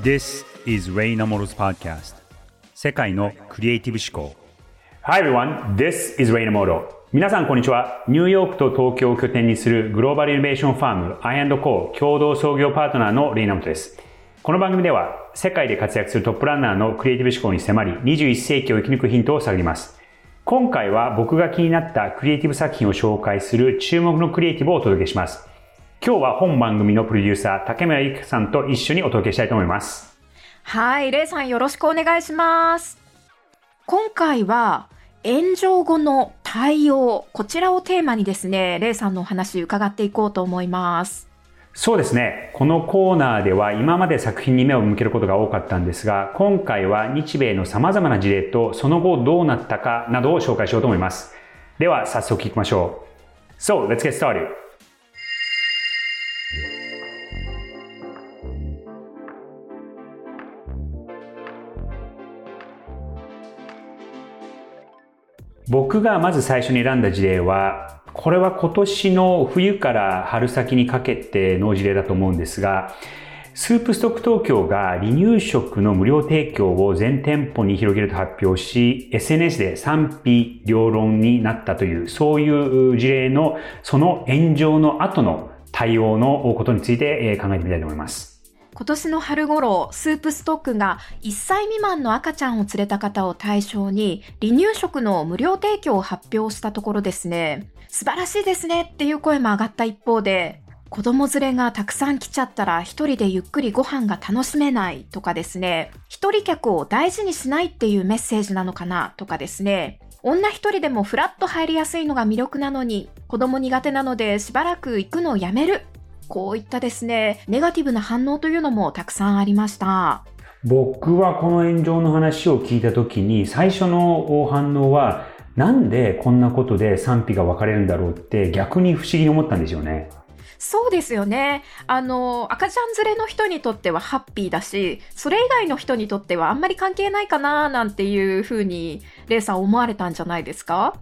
This is Ray Namoro's podcast 世界のクリエイティブ思考 Hi everyone, this is Ray Namoto 皆さんこんにちは。ニューヨークと東京を拠点にするグローバルイノベーションファーム I&Co 共同創業パートナーのレイナモトです。この番組では世界で活躍するトップランナーのクリエイティブ思考に迫り21世紀を生き抜くヒントを探ります。今回は僕が気になったクリエイティブ作品を紹介する注目のクリエイティブをお届けします。今日は本番組のプロデューサー、竹村ゆきさんと一緒にお届けしたいと思います。はい、レイさんよろしくお願いします。今回は、炎上後の対応、こちらをテーマにですね、レイさんのお話伺っていこうと思います。そうですね。このコーナーでは今まで作品に目を向けることが多かったんですが、今回は日米の様々な事例とその後どうなったかなどを紹介しようと思います。では早速聞きましょう。So, let's get started. 僕がまず最初に選んだ事例は、これは今年の冬から春先にかけての事例だと思うんですが、スープストック東京が離乳食の無料提供を全店舗に広げると発表し、SNS で賛否両論になったという、そういう事例の、その炎上の後の対応のことについて考えてみたいと思います。今年の春頃、スープストックが1歳未満の赤ちゃんを連れた方を対象に、離乳食の無料提供を発表したところですね、素晴らしいですねっていう声も上がった一方で、子供連れがたくさん来ちゃったら一人でゆっくりご飯が楽しめないとかですね、一人客を大事にしないっていうメッセージなのかなとかですね、女一人でもフラッと入りやすいのが魅力なのに、子供苦手なのでしばらく行くのをやめるこういったですね、ネガティブな反応というのもたくさんありました。僕はこの炎上の話を聞いたときに、最初の反応は、なんでこんなことで賛否が分かれるんだろうって逆に不思議に思ったんですよね。そうですよね。あの、赤ちゃん連れの人にとってはハッピーだし、それ以外の人にとってはあんまり関係ないかななんていうふうに、レイさん思われたんじゃないですか？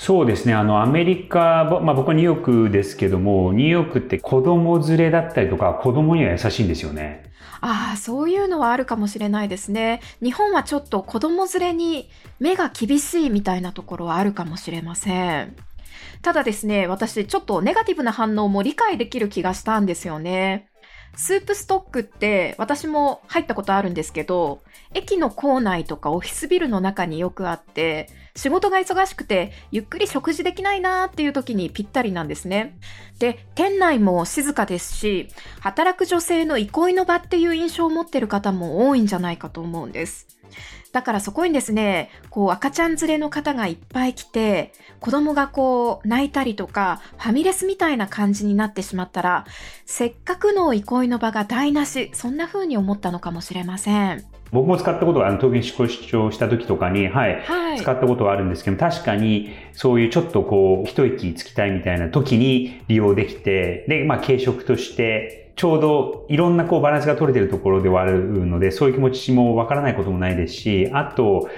そうですね。あの、アメリカ、まあ僕はニューヨークですけども、ニューヨークって子供連れだったりとか、子供には優しいんですよね。ああ、そういうのはあるかもしれないですね。日本はちょっと子供連れに目が厳しいみたいなところはあるかもしれません。ただですね、私ちょっとネガティブな反応も理解できる気がしたんですよね。スープストックって私も入ったことあるんですけど、駅の構内とかオフィスビルの中によくあって、仕事が忙しくてゆっくり食事できないなーっていう時にぴったりなんですね。で、店内も静かですし、働く女性の憩いの場っていう印象を持ってる方も多いんじゃないかと思うんです。だからそこにですね、こう赤ちゃん連れの方がいっぱい来て、子供がこう泣いたりとか、ファミレスみたいな感じになってしまったら、せっかくの憩いの場が台無し、そんな風に思ったのかもしれません。僕も使ったことが、あの、東京出張した時とかに、はい、はい、使ったことはあるんですけど、確かに、そういうちょっとこう、一息つきたいみたいな時に利用できて、で、まあ、軽食として、ちょうどいろんなこうバランスが取れてるところではあるので、そういう気持ちもわからないこともないですし、あと、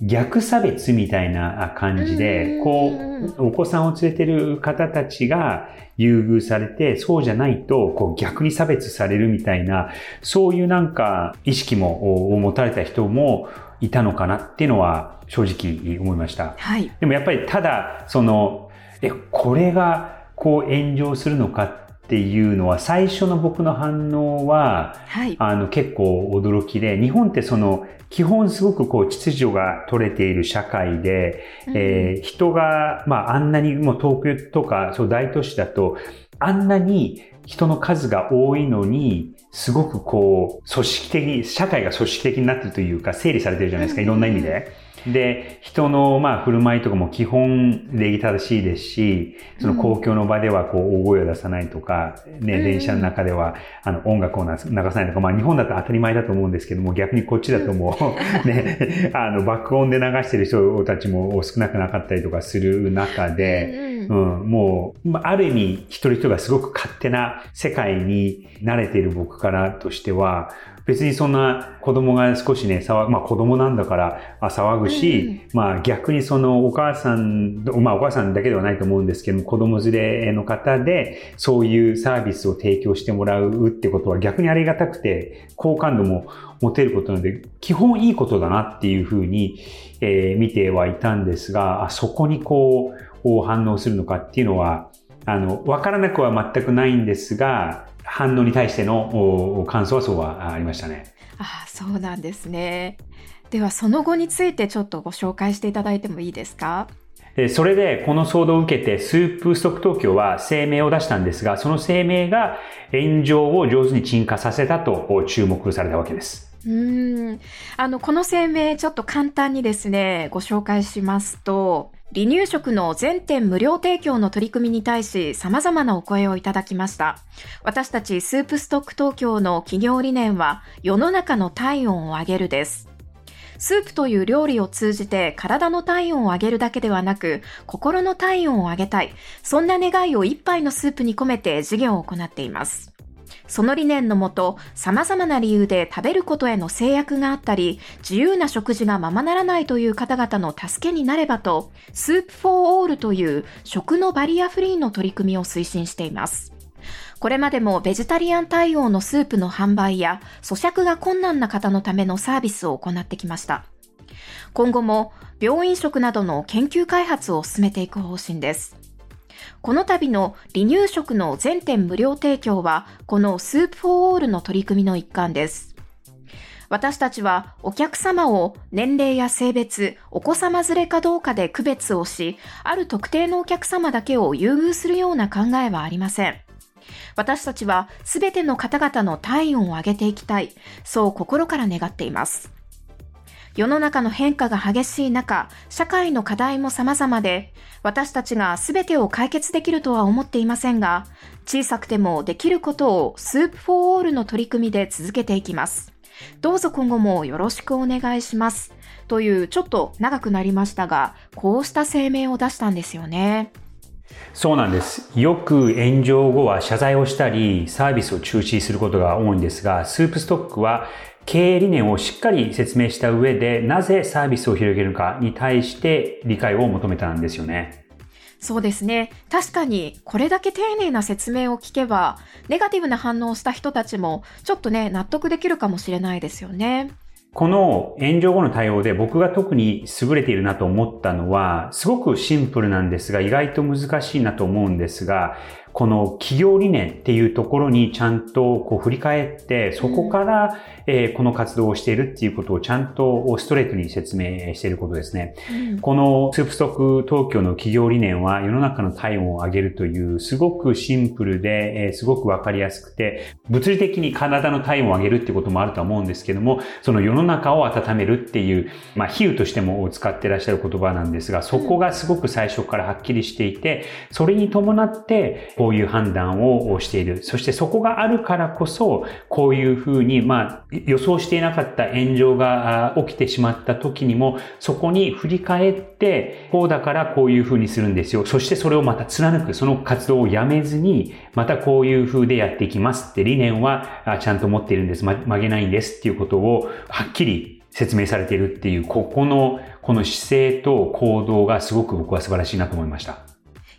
逆差別みたいな感じで、こう、お子さんを連れてる方たちが優遇されて、そうじゃないと、こう逆に差別されるみたいな、そういうなんか意識も持たれた人もいたのかなっていうのは正直思いました。はい。でもやっぱりただ、その、え、これがこう炎上するのかっていうのは、最初の僕の反応は、はい、あの結構驚きで、日本ってその基本すごくこう秩序が取れている社会で、うん、えー、人が、まああんなにもう東京とかそう大都市だと、あんなに人の数が多いのに、すごくこう、組織的、社会が組織的になってるというか、整理されてるじゃないですか、いろんな意味で。で、人のまあ振る舞いとかも基本礼儀正しいですし、その公共の場ではこう大声を出さないとか、ね、電車の中ではあの音楽を流さないとか、まあ日本だと当たり前だと思うんですけども、逆にこっちだともう、ね、あの爆音で流してる人たちも少なくなかったりとかする中で、うん、もう、ある意味一人一人がすごく勝手な世界に慣れている僕からとしては、別にそんな子供が少しね、騒まあ子供なんだから騒ぐし、うん、まあ逆にそのお母さん、まあお母さんだけではないと思うんですけども、子供連れの方でそういうサービスを提供してもらうってことは逆にありがたくて、好感度も持てることなので、基本いいことだなっていうふうに、えー、見てはいたんですが、あそこにこう反応するのかっていうのは、あの、わからなくは全くないんですが、反応に対しての感想はそうはありましたね。あそうなんですね。ではその後についてちょっとご紹介していただいてもいいですか？それでこの騒動を受けてスープストック東京は声明を出したんですが、その声明が炎上を上手に鎮火させたと注目されたわけです。うんあのこの声明ちょっと簡単にですねご紹介しますと離乳食の全店無料提供の取り組みに対し様々なお声をいただきました。私たちスープストック東京の企業理念は世の中の体温を上げるです。スープという料理を通じて体の体温を上げるだけではなく心の体温を上げたい。そんな願いを一杯のスープに込めて事業を行っています。その理念のもと、様々な理由で食べることへの制約があったり、自由な食事がままならないという方々の助けになればと、スープフォーオールという食のバリアフリーの取り組みを推進しています。これまでもベジタリアン対応のスープの販売や咀嚼が困難な方のためのサービスを行ってきました。今後も病院食などの研究開発を進めていく方針です。この度の離乳食の全店無料提供は、このスープフォーオールの取り組みの一環です。私たちはお客様を年齢や性別、お子様連れかどうかで区別をし、ある特定のお客様だけを優遇するような考えはありません。私たちはすべての方々の体温を上げていきたい。そう心から願っています。世の中の変化が激しい中、社会の課題も様々で、私たちが全てを解決できるとは思っていませんが、小さくてもできることをスープフォーオールの取り組みで続けていきます。どうぞ今後もよろしくお願いします。というちょっと長くなりましたが、こうした声明を出したんですよね。そうなんです。よく炎上後は謝罪をしたり、サービスを中止することが多いんですが、スープストックは経営理念をしっかり説明した上で、なぜサービスを広げるかに対して理解を求めたんですよね。そうですね。確かに、これだけ丁寧な説明を聞けば、ネガティブな反応をした人たちも、ちょっとね、納得できるかもしれないですよね。この炎上後の対応で僕が特に優れているなと思ったのは、すごくシンプルなんですが、意外と難しいなと思うんですが、この企業理念っていうところにちゃんとこう振り返って、そこから、えこの活動をしているっていうことをちゃんとストレートに説明していることですね。うん、このスープストック東京の企業理念は世の中の体温を上げるというすごくシンプルで、えすごくわかりやすくて、物理的に体の体温を上げるってこともあるとは思うんですけども、その世の中を温めるっていう、まあ比喩としても使ってらっしゃる言葉なんですが、そこがすごく最初からはっきりしていて、それに伴って、こうういう判断をしている。そしてそこがあるからこそ、こういうふうに、まあ、予想していなかった炎上が起きてしまった時にも、そこに振り返って、こうだからこういうふうにするんですよ。そしてそれをまた貫く、その活動をやめずに、またこういうふうでやっていきますって理念はちゃんと持っているんです。曲げないんですっていうことをはっきり説明されているっていう、ここの、この姿勢と行動がすごく僕は素晴らしいなと思いました。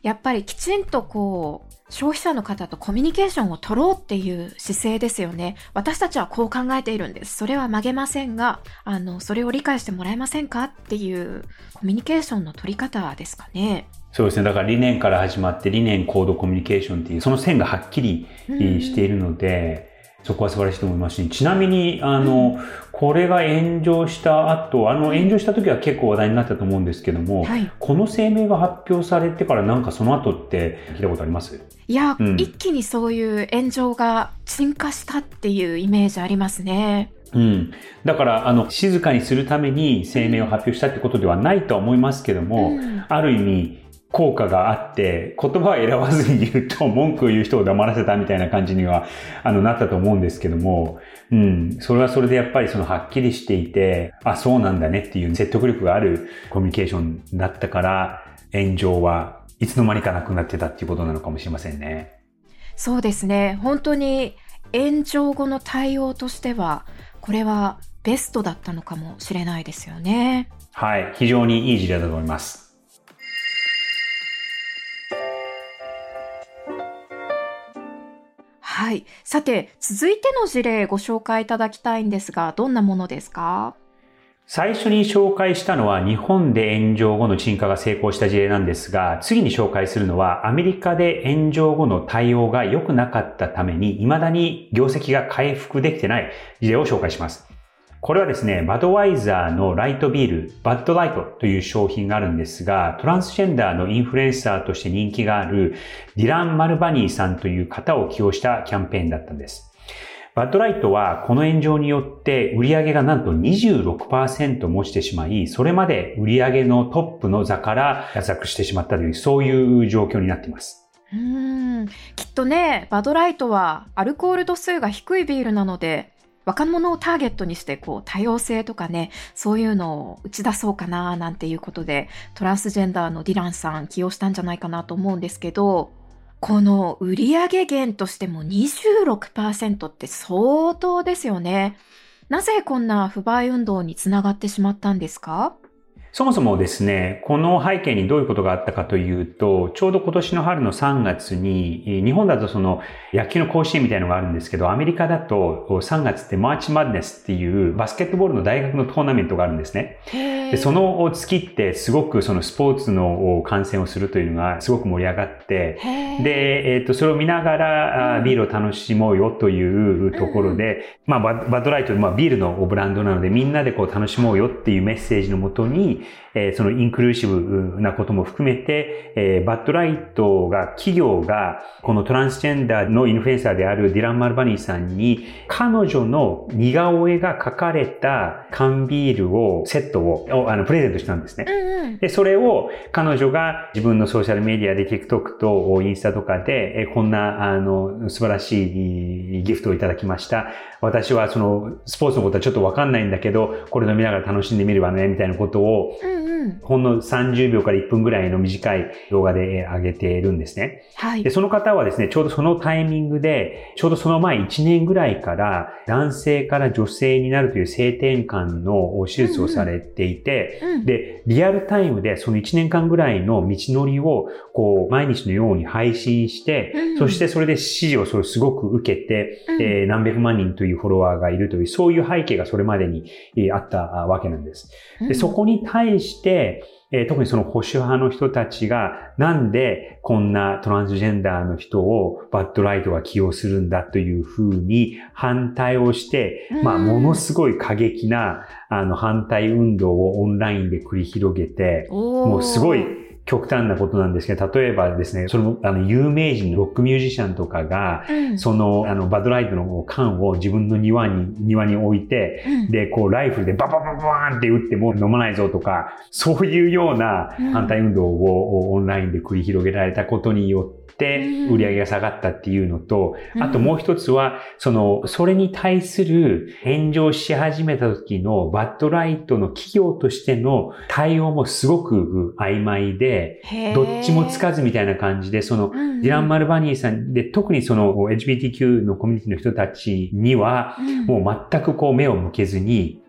やっぱりきちんとこう、消費者の方とコミュニケーションを取ろうっていう姿勢ですよね。私たちはこう考えているんです。それは曲げませんが、あの、それを理解してもらえませんかっていうコミュニケーションの取り方ですかね。そうですね。だから理念から始まって理念、行動、コミュニケーションっていう、その線がはっきりしているので、そこは素晴らしいと思いますし、ちなみに、あの、うん、これが炎上した後、あの、炎上した時は結構話題になったと思うんですけども、はい、この声明が発表されてからなんかその後って聞いたことあります？いや、うん、一気にそういう炎上が鎮火したっていうイメージありますね。うん。だから、あの、静かにするために声明を発表したってことではないとは思いますけども、うん、ある意味、効果があって、言葉を選ばずに言うと文句を言う人を黙らせたみたいな感じには、あの、なったと思うんですけども、うん、それはそれでやっぱりそのはっきりしていて、あ、そうなんだねっていう説得力があるコミュニケーションだったから、炎上はいつの間にかなくなってたっていうことなのかもしれませんね。そうですね。本当に炎上後の対応としては、これはベストだったのかもしれないですよね。はい、非常にいい事例だと思います。はい。さて、続いての事例ご紹介いただきたいんですが、どんなものですか？最初に紹介したのは日本で炎上後の沈下が成功した事例なんですが、次に紹介するのはアメリカで炎上後の対応が良くなかったために未だに業績が回復できてない事例を紹介します。これはですね、バドワイザーのライトビール、バッドライトという商品があるんですが、トランスジェンダーのインフルエンサーとして人気があるディラン・マルバニーさんという方を起用したキャンペーンだったんです。バッドライトはこの炎上によって売り上げがなんと26%もしてしまい、それまで売り上げのトップの座から脱落してしまったという、そういう状況になっています。うんきっとね、バドライトはアルコール度数が低いビールなので、若者をターゲットにしてこう多様性とかね、そういうのを打ち出そうかななんていうことで、トランスジェンダーのディランさん起用したんじゃないかなと思うんですけど、この売上減としても26%って相当ですよね。なぜこんな不買運動につながってしまったんですか？そもそもですね、この背景にどういうことがあったかというと、ちょうど今年の春の3月に、日本だとその野球の甲子園みたいなのがあるんですけど、アメリカだと3月ってマーチマッネスっていうバスケットボールの大学のトーナメントがあるんですね。でその月ってすごくそのスポーツの観戦をするというのがすごく盛り上がって、で、えっ、ー、と、それを見ながらビールを楽しもうよというところで、まあバッドライト、まあビールのブランドなのでみんなでこう楽しもうよっていうメッセージのもとに、えー、そのインクルーシブなことも含めて、えー、バッドライトが、企業が、このトランスジェンダーのインフルエンサーであるディラン・マルバニーさんに、彼女の似顔絵が描かれた缶ビールを、セットを、あの、プレゼントしたんですね。うんうん、で、それを彼女が自分のソーシャルメディアで TikTok とインスタとかで、えこんな、あの、素晴らしいギフトをいただきました。私はその、スポーツのことはちょっとわかんないんだけど、これ飲みながら楽しんでみるわね、みたいなことを、うんうん、ほんの30秒から1分ぐらいの短い動画で上げているんですね。はい。で、その方はですね、ちょうどそのタイミングで、ちょうどその前1年ぐらいから男性から女性になるという性転換の手術をされていて、うんうん、で、リアルタイムでその1年間ぐらいの道のりを、こう、毎日のように配信して、うんうん、そしてそれで支持をそれすごく受けて、うん、えー、何百万人というフォロワーがいるという、そういう背景がそれまでにあったわけなんです。で、そこに対して、えー、特にその保守派の人たちが、なんでこんなトランスジェンダーの人をバッドライトが起用するんだというふうに反対をして、まあ、ものすごい過激な、あの、反対運動をオンラインで繰り広げて、もうすごい、極端なことなんですけど、例えばですね、その、あの、有名人、ロックミュージシャンとかが、うん、その、あの、バドライトの缶を自分の庭に、庭に置いて、うん、で、こう、ライフルでババババーンって撃っても飲まないぞとか、そういうような反対運動をオンラインで繰り広げられたことによって、売り上げが下がったっていうのと、あともう一つは、その、それに対する炎上し始めた時のバッドライトの企業としての対応もすごく曖昧で、どっちもつかずみたいな感じで、その、ディラン・マルバニーさんで、特にその LGBTQ のコミュニティの人たちには、もう全くこう目を向けずに、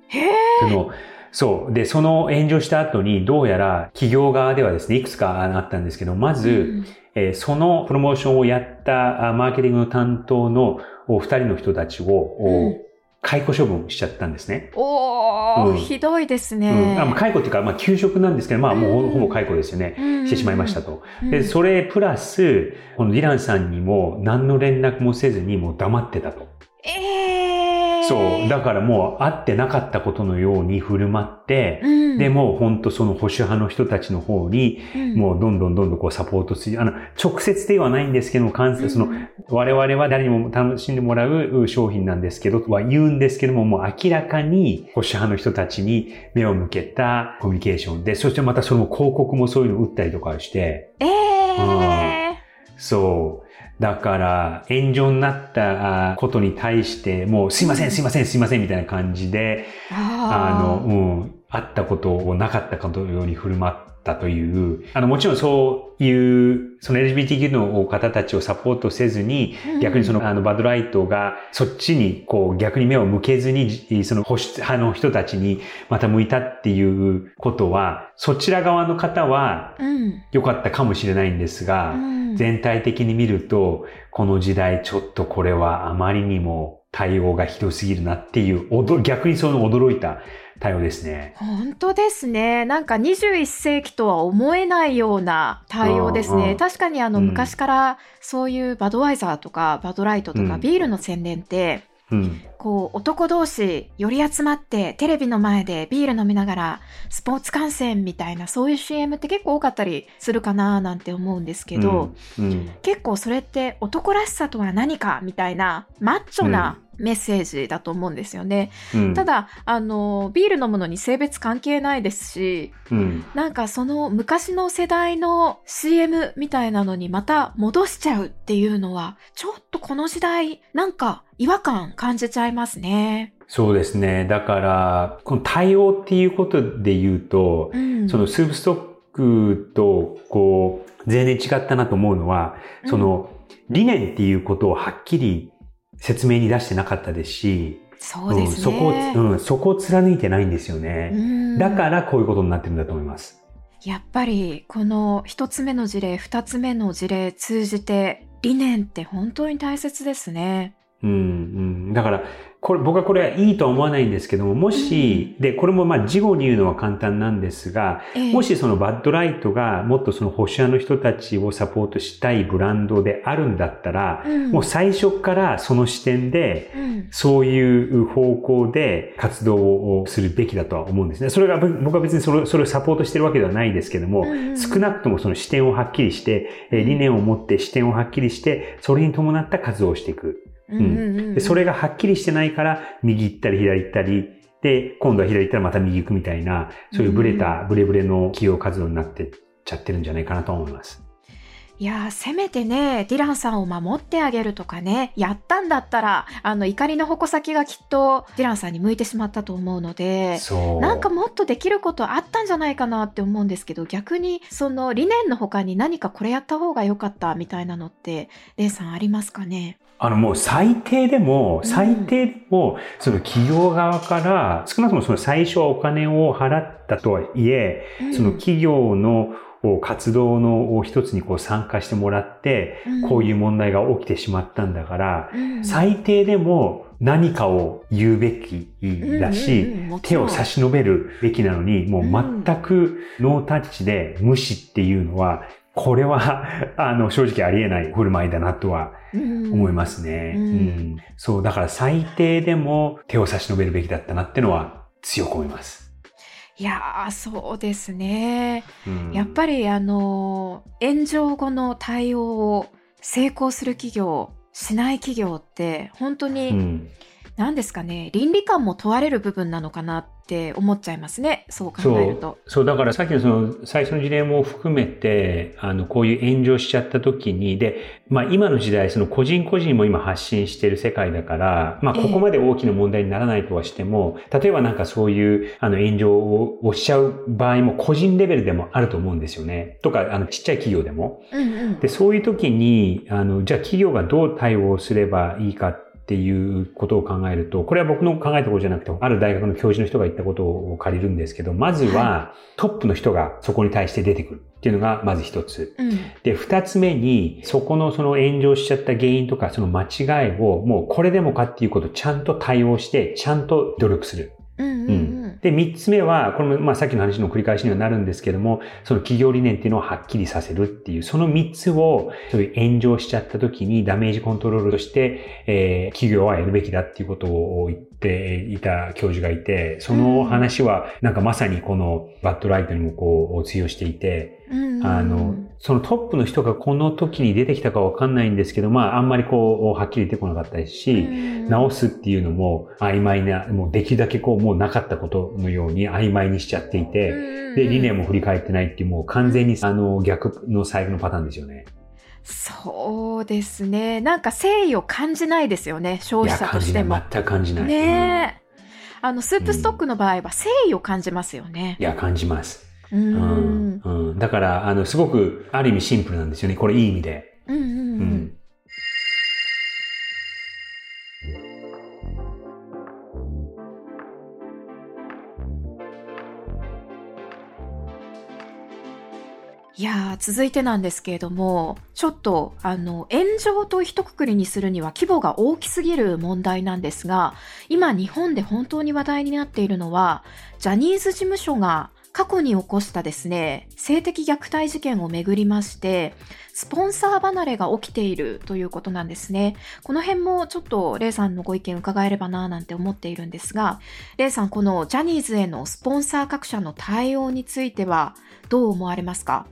その、そう。で、その炎上した後に、どうやら企業側ではですね、いくつかあったんですけど、まず、えー、そのプロモーションをやったマーケティングの担当の二人の人たちを、うん、解雇処分しちゃったんですね。おー、うん、ひどいですね。うん、あ解雇っていうか、まあ、休職なんですけど、まあ、もうほぼ解雇ですよね。してしまいましたと。で、それプラス、このディランさんにも何の連絡もせずにもう黙ってたと。えーそう。だからもう会ってなかったことのように振る舞って、うん、でも本当その保守派の人たちの方に、もうどんどんどんどんこうサポートする。あの、直接ではないんですけども、関その、我々は誰にも楽しんでもらう商品なんですけど、は言うんですけども、もう明らかに保守派の人たちに目を向けたコミュニケーションで、そしてまたその広告もそういうのを打ったりとかして、えー、うん、そう。だから、炎上になったことに対して、もう、すいません、すいません、すいません、みたいな感じで、あの、うん、あったことをなかったかのように振る舞っったという、あの、もちろんそういう、その LGBTQ の方たちをサポートせずに、うん、逆にその、あの、バドライトがそっちに、こう、逆に目を向けずに、その保守派の人たちにまた向いたっていうことは、そちら側の方は、良かったかもしれないんですが、うん、全体的に見ると、この時代ちょっとこれはあまりにも対応がひどすぎるなっていう、逆にその驚いた対応ですね。本当ですね。なんか21世紀とは思えないような対応ですね。確かにあの、昔からそういうバドワイザーとかバドライトとかビールの宣伝って、うん、こう男同士寄り集まってテレビの前でビール飲みながらスポーツ観戦みたいなそういう CM って結構多かったりするかななんて思うんですけど、うんうん、結構それって男らしさとは何かみたいなマッチョなメッセージだと思うんですよね。うん、ただ、あの、ビール飲むのに性別関係ないですし、うん、なんかその昔の世代の CM みたいなのにまた戻しちゃうっていうのは、ちょっとこの時代、なんか違和感感じちゃいますね。そうですね。だから、この対応っていうことで言うと、うん、そのスープストックと、こう、全然違ったなと思うのは、その、理念っていうことをはっきり説明に出してなかったですし、そうですね、うん、そこを、うん、そこを貫いてないんですよね。だからこういうことになってるんだと思います。やっぱり、この一つ目の事例、二つ目の事例通じて、理念って本当に大切ですね。うん、うん。だから、これ、僕はこれはいいとは思わないんですけども、もし、うん、で、これもまあ、事後に言うのは簡単なんですが、えー、もしそのバッドライトがもっとその保守派の人たちをサポートしたいブランドであるんだったら、うん、もう最初からその視点で、そういう方向で活動をするべきだとは思うんですね。それが、僕は別にそれそれをサポートしてるわけではないですけども、うん少なくともその視点をはっきりして、理念を持って視点をはっきりして、それに伴った活動をしていく。うん。で、それがはっきりしてないから、右行ったり左行ったり、で、今度は左行ったらまた右行くみたいな、そういうブレた、ブレブレの企業活動になってっちゃってるんじゃないかなと思います。いやせめてね、ディランさんを守ってあげるとかね、やったんだったら、あの、怒りの矛先がきっとディランさんに向いてしまったと思うので、なんかもっとできることあったんじゃないかなって思うんですけど、逆に、その理念の他に何かこれやった方が良かったみたいなのって、レイさんありますかね？あのもう最低でも、最低でも、その企業側から、少なくともその最初はお金を払ったとはいえ、その企業の活動の一つにこう参加してもらって、こういう問題が起きてしまったんだから、最低でも何かを言うべきだし、手を差し伸べるべきなのに、もう全くノータッチで無視っていうのは、これは、あの、正直ありえない振る舞いだなとは思いますね。うん、うん、そう、だから最低でも手を差し伸べるべきだったなってのは強く思います。いやー、そうですね。うん、やっぱり、あの、炎上後の対応を成功する企業、しない企業って、本当に、うん、何ですかね、倫理観も問われる部分なのかなって思っちゃいますね。そう考えると。そう、だからさっきのその最初の事例も含めて、あの、こういう炎上しちゃった時に、で、まあ今の時代、その個人個人も今発信している世界だから、まあここまで大きな問題にならないとはしても、えー、例えばなんかそういうあの炎上をしちゃう場合も個人レベルでもあると思うんですよね。とか、あの、ちっちゃい企業でも。うんうん、で、そういう時に、あの、じゃあ企業がどう対応すればいいかっていうことを考えると、これは僕の考えたことじゃなくて、ある大学の教授の人が言ったことを借りるんですけど、まずはトップの人がそこに対して出てくる。っていうのがまず一つ。うん、で、二つ目に、そこのその炎上しちゃった原因とかその間違いをもうこれでもかっていうことをちゃんと対応して、ちゃんと努力する。うんうん。うん、で、三つ目は、これもまあさっきの話の繰り返しにはなるんですけども、その企業理念っていうのをはっきりさせるっていう、その三つを、そういう炎上しちゃった時にダメージコントロールとして、えー、企業はやるべきだっていうことを言っていた教授がいて、その話はなんかまさにこのバッドライトにもこう通用していて、あの、そのトップの人がこの時に出てきたかわかんないんですけど、まあ、あんまりこう、はっきり出てこなかったですし、直すっていうのも曖昧な、もうできるだけこう、もうなかったことのように曖昧にしちゃっていて、で、理念も振り返ってないっていう、もう完全にあの、逆の最後のパターンですよね。そうですね。なんか誠意を感じないですよね、消費者としても。全く感じない。ねえ、うん、あの、スープストックの場合は誠意を感じますよね。いや、感じます。うん、うん、だから、あの、すごく、ある意味シンプルなんですよね。これいい意味で。うんうんうん、うんいや続いてなんですけれども、ちょっと、あの、炎上と一括りにするには規模が大きすぎる問題なんですが、今日本で本当に話題になっているのは、ジャニーズ事務所が過去に起こしたですね、性的虐待事件をめぐりまして、スポンサー離れが起きているということなんですね。この辺もちょっとレイさんのご意見伺えればななんて思っているんですが、レイさん、このジャニーズへのスポンサー各社の対応についてはどう思われますか？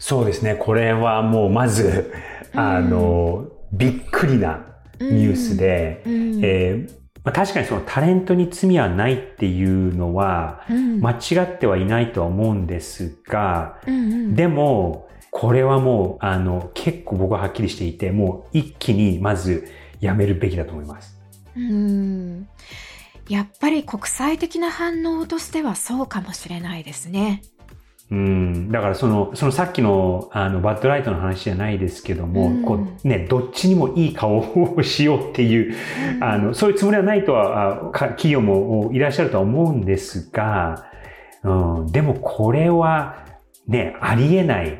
そうですね。これはもうまず、あの、びっくりなニュースで、えーまあ、確かにそのタレントに罪はないっていうのは、間違ってはいないとは思うんですが、でも、これはもう、あの、結構僕ははっきりしていて、もう一気にまずやめるべきだと思います。うんやっぱり国際的な反応としてはそうかもしれないですね。うん、だからその、そのさっきの、あの、バッドライトの話じゃないですけども、うん、こう、ね、どっちにもいい顔をしようっていう、うん、あの、そういうつもりはないとは、企業もいらっしゃるとは思うんですが、うん、でもこれは、ね、ありえない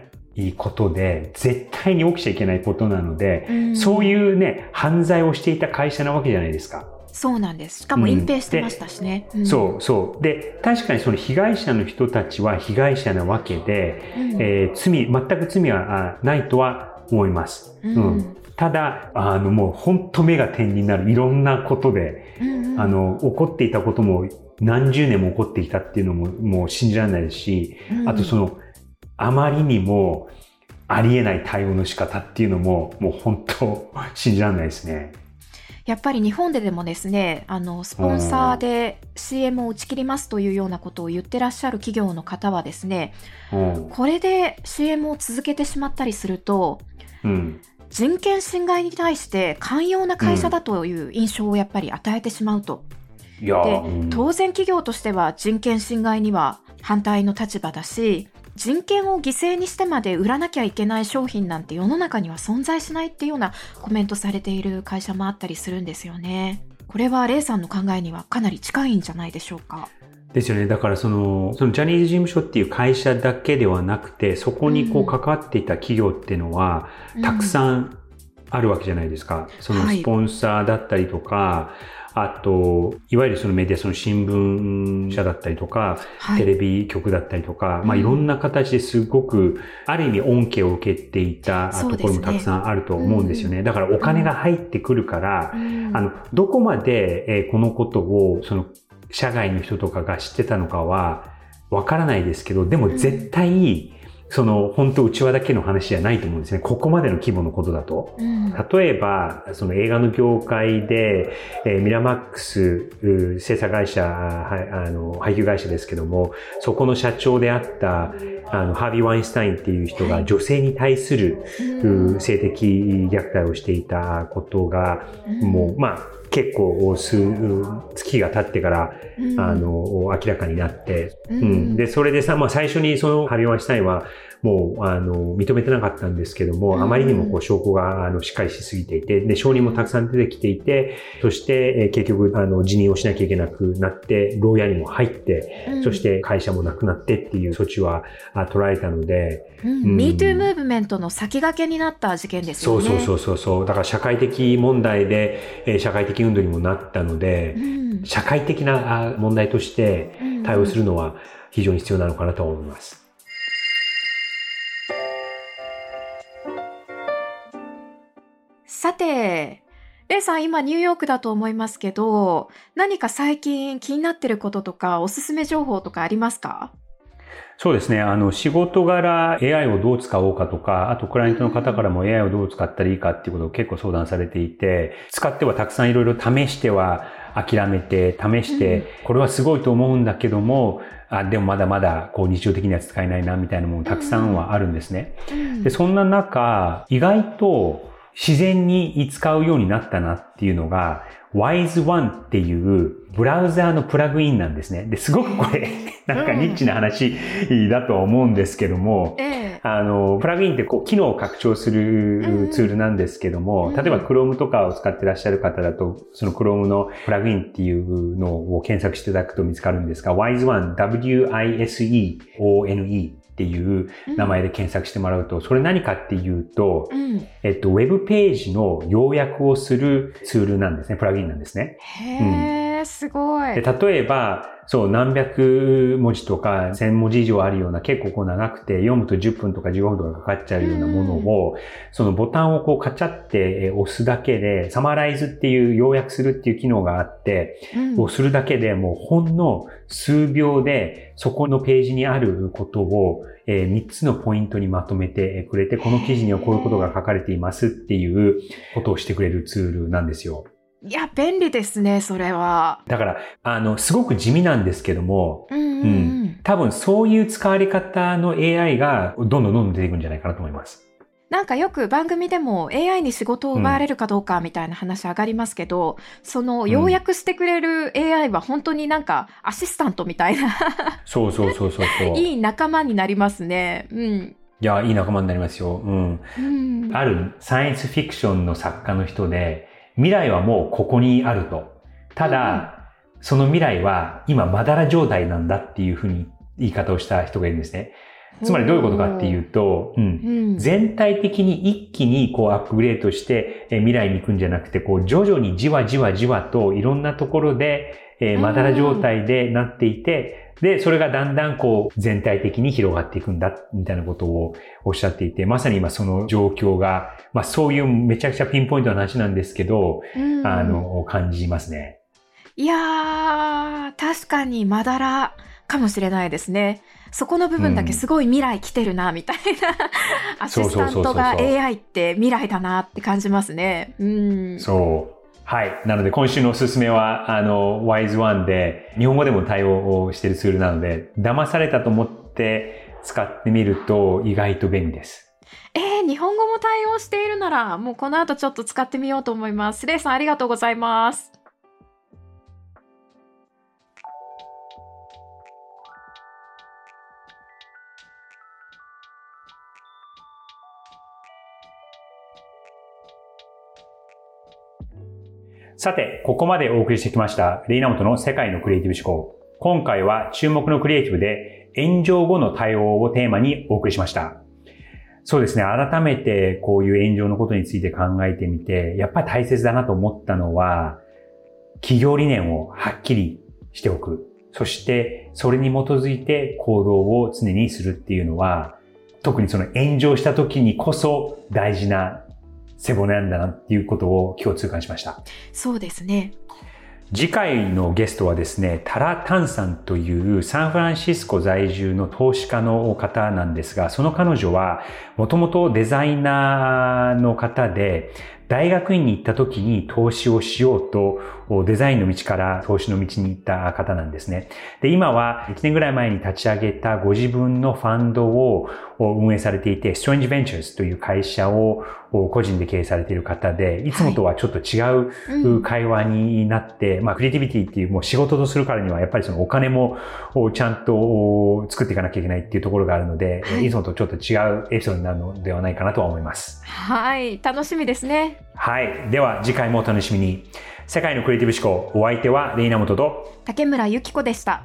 ことで、絶対に起きちゃいけないことなので、うん、そういうね、犯罪をしていた会社なわけじゃないですか。そうなんです。しかも隠蔽してましたしね。うん、そうそう。で、確かにその被害者の人たちは被害者なわけで、うん、えー、罪、全く罪はないとは思います。うん、うん、ただ、あの、もう本当目が点になるいろんなことで、うんうん、あの、起こっていたことも何十年も起こってきたっていうのももう信じられないですし、うん、あとその、あまりにもありえない対応の仕方っていうのも、もう本当信じられないですね。やっぱり日本ででもですね、あの、スポンサーで CM を打ち切りますというようなことを言ってらっしゃる企業の方はですね、これで CM を続けてしまったりすると、うん、人権侵害に対して寛容な会社だという印象をやっぱり与えてしまうと。うん、で、当然企業としては人権侵害には反対の立場だし、人権を犠牲にしてまで売らなきゃいけない商品なんて世の中には存在しないっていうようなコメントされている会社もあったりするんですよね。これはレイさんの考えにはかなり近いんじゃないでしょうか？ですよね。だからその、そのジャニーズ事務所っていう会社だけではなくて、そこにこう関わっていた企業っていうのは、たくさんあるわけじゃないですか。そのスポンサーだったりとか、はいあと、いわゆるそのメディア、その新聞社だったりとか、はい、テレビ局だったりとか、まあいろんな形ですごく、ある意味恩恵を受けていたところもたくさんあると思うんですよね。ねだからお金が入ってくるから、うん、あの、どこまで、えこのことを、その、社外の人とかが知ってたのかは、わからないですけど、でも絶対、その、本当内輪だけの話じゃないと思うんですね。ここまでの規模のことだと。うん、例えば、その映画の業界で、えー、ミラマックス、制作会社、はあの、配給会社ですけども、そこの社長であった、あの、ハービー・ワインスタインっていう人が女性に対する、性的虐待をしていたことが、もう、まあ、結構数月が経ってから、うん、あの、明らかになって、うん、うん、で、それでさ、まあ最初にそのハビワンシュタインは、もう、あの、認めてなかったんですけども、あまりにもこう証拠が、あの、しっかりしすぎていて、で、証人もたくさん出てきていて、そして、え結局、あの、辞任をしなきゃいけなくなって、牢屋にも入って、うん、そして会社もなくなってっていう措置は取られたので、うん、MeToo ムーブメントの先駆けになった事件ですよね。そうそうそうそう。だから社会的問題で、え社会的運動にもなったので、うん、社会的な問題として対応するのは非常に必要なのかなと思います。さて、レイさん今ニューヨークだと思いますけど、何か最近気になってることとかおすすめ情報とかありますか？そうですね。あの、仕事柄 AI をどう使おうかとか、あとクライアントの方からも AI をどう使ったらいいかっていうことを結構相談されていて、使ってはたくさんいろいろ試しては諦めて、試して、これはすごいと思うんだけども、あ、でもまだまだこう日常的には使えないなみたいなものたくさんはあるんですね。で、そんな中、意外と自然に使うようになったなっていうのが、WISE1 っていうブラウザーのプラグインなんですね。で、すごくこれ、なんかニッチな話だとは思うんですけども、あの、プラグインってこう、機能を拡張するツールなんですけども、例えば Chrome とかを使ってらっしゃる方だと、その Chrome のプラグインっていうのを検索していただくと見つかるんですが、WISE1、W-I-S-E-O-N-E っていう名前で検索してもらうと、それ何かっていうと、えっと、ウェブページの要約をするツールなんですね、プラグインなんですね。へー、すごい。で、例えば、そう、何百文字とか千文字以上あるような結構こう長くて読むと10分とか15分とかかかっちゃうようなものを、そのボタンをこうカチャって押すだけで、サマライズっていう要約するっていう機能があって、押するだけでもうほんの数秒でそこのページにあることをえー、3つのポイントにまとめてくれて、この記事にはこういうことが書かれていますっていうことをしてくれるツールなんですよ。いや、便利ですね、それは。だから、あの、すごく地味なんですけども、うん、うん、多分そういう使われ方の AI がどんどんどんどん出ていくんじゃないかなと思います。なんかよく番組でも AI に仕事を奪われるかどうかみたいな話上がりますけど、うん、その要約してくれる AI は本当になんかアシスタントみたいなそうそうそうそうそう。いい仲間になりますね。うん。いや、いい仲間になりますよ。うん。うん、あるサイエンスフィクションの作家の人で、未来はもうここにあると。ただ、うん、その未来は今まだら状態なんだっていうふうに言い方をした人がいるんですね。つまりどういうことかっていうと、うん、全体的に一気にこうアップグレードして未来に行くんじゃなくて、こう徐々にじわじわじわといろんなところで、えー、まだら状態でなっていて、で、それがだんだんこう全体的に広がっていくんだ、みたいなことをおっしゃっていて、まさに今その状況が、まあそういうめちゃくちゃピンポイントな話なんですけど、あの、感じますね。いやー、確かにまだらかもしれないですね。そこの部分だけすごい未来来てるな、みたいな、うん、アシスタントが AI って未来だなって感じますね。うん。そう。はい。なので今週のおすすめは、あの、WISE1 で、日本語でも対応をしているツールなので、騙されたと思って使ってみると意外と便利です。えー、日本語も対応しているなら、もうこの後ちょっと使ってみようと思います。レイさんありがとうございます。さて、ここまでお送りしてきました、レイナモトの世界のクリエイティブ思考。今回は注目のクリエイティブで炎上後の対応をテーマにお送りしました。そうですね、改めてこういう炎上のことについて考えてみて、やっぱり大切だなと思ったのは、企業理念をはっきりしておく。そして、それに基づいて行動を常にするっていうのは、特にその炎上した時にこそ大事な背骨なんだなっていうことを今日痛感しました。そうですね。次回のゲストはですね、タラ・タンさんというサンフランシスコ在住の投資家の方なんですが、その彼女はもともとデザイナーの方で、大学院に行った時に投資をしようと、デザインの道から投資の道に行った方なんですね。で、今は1年ぐらい前に立ち上げたご自分のファンドを運営されていて、Strange Ventures という会社を個人で経営されている方で、いつもとはちょっと違う会話になって、はいうん、まあ、クリエイティビティっていうもう仕事とするからには、やっぱりそのお金もちゃんと作っていかなきゃいけないっていうところがあるので、はい、いつもとちょっと違うエピソードになるのではないかなとは思います。はい、楽しみですね。はい。では次回もお楽しみに。世界のクリエイティブ思考、お相手はレイナモトと竹村由紀子でした。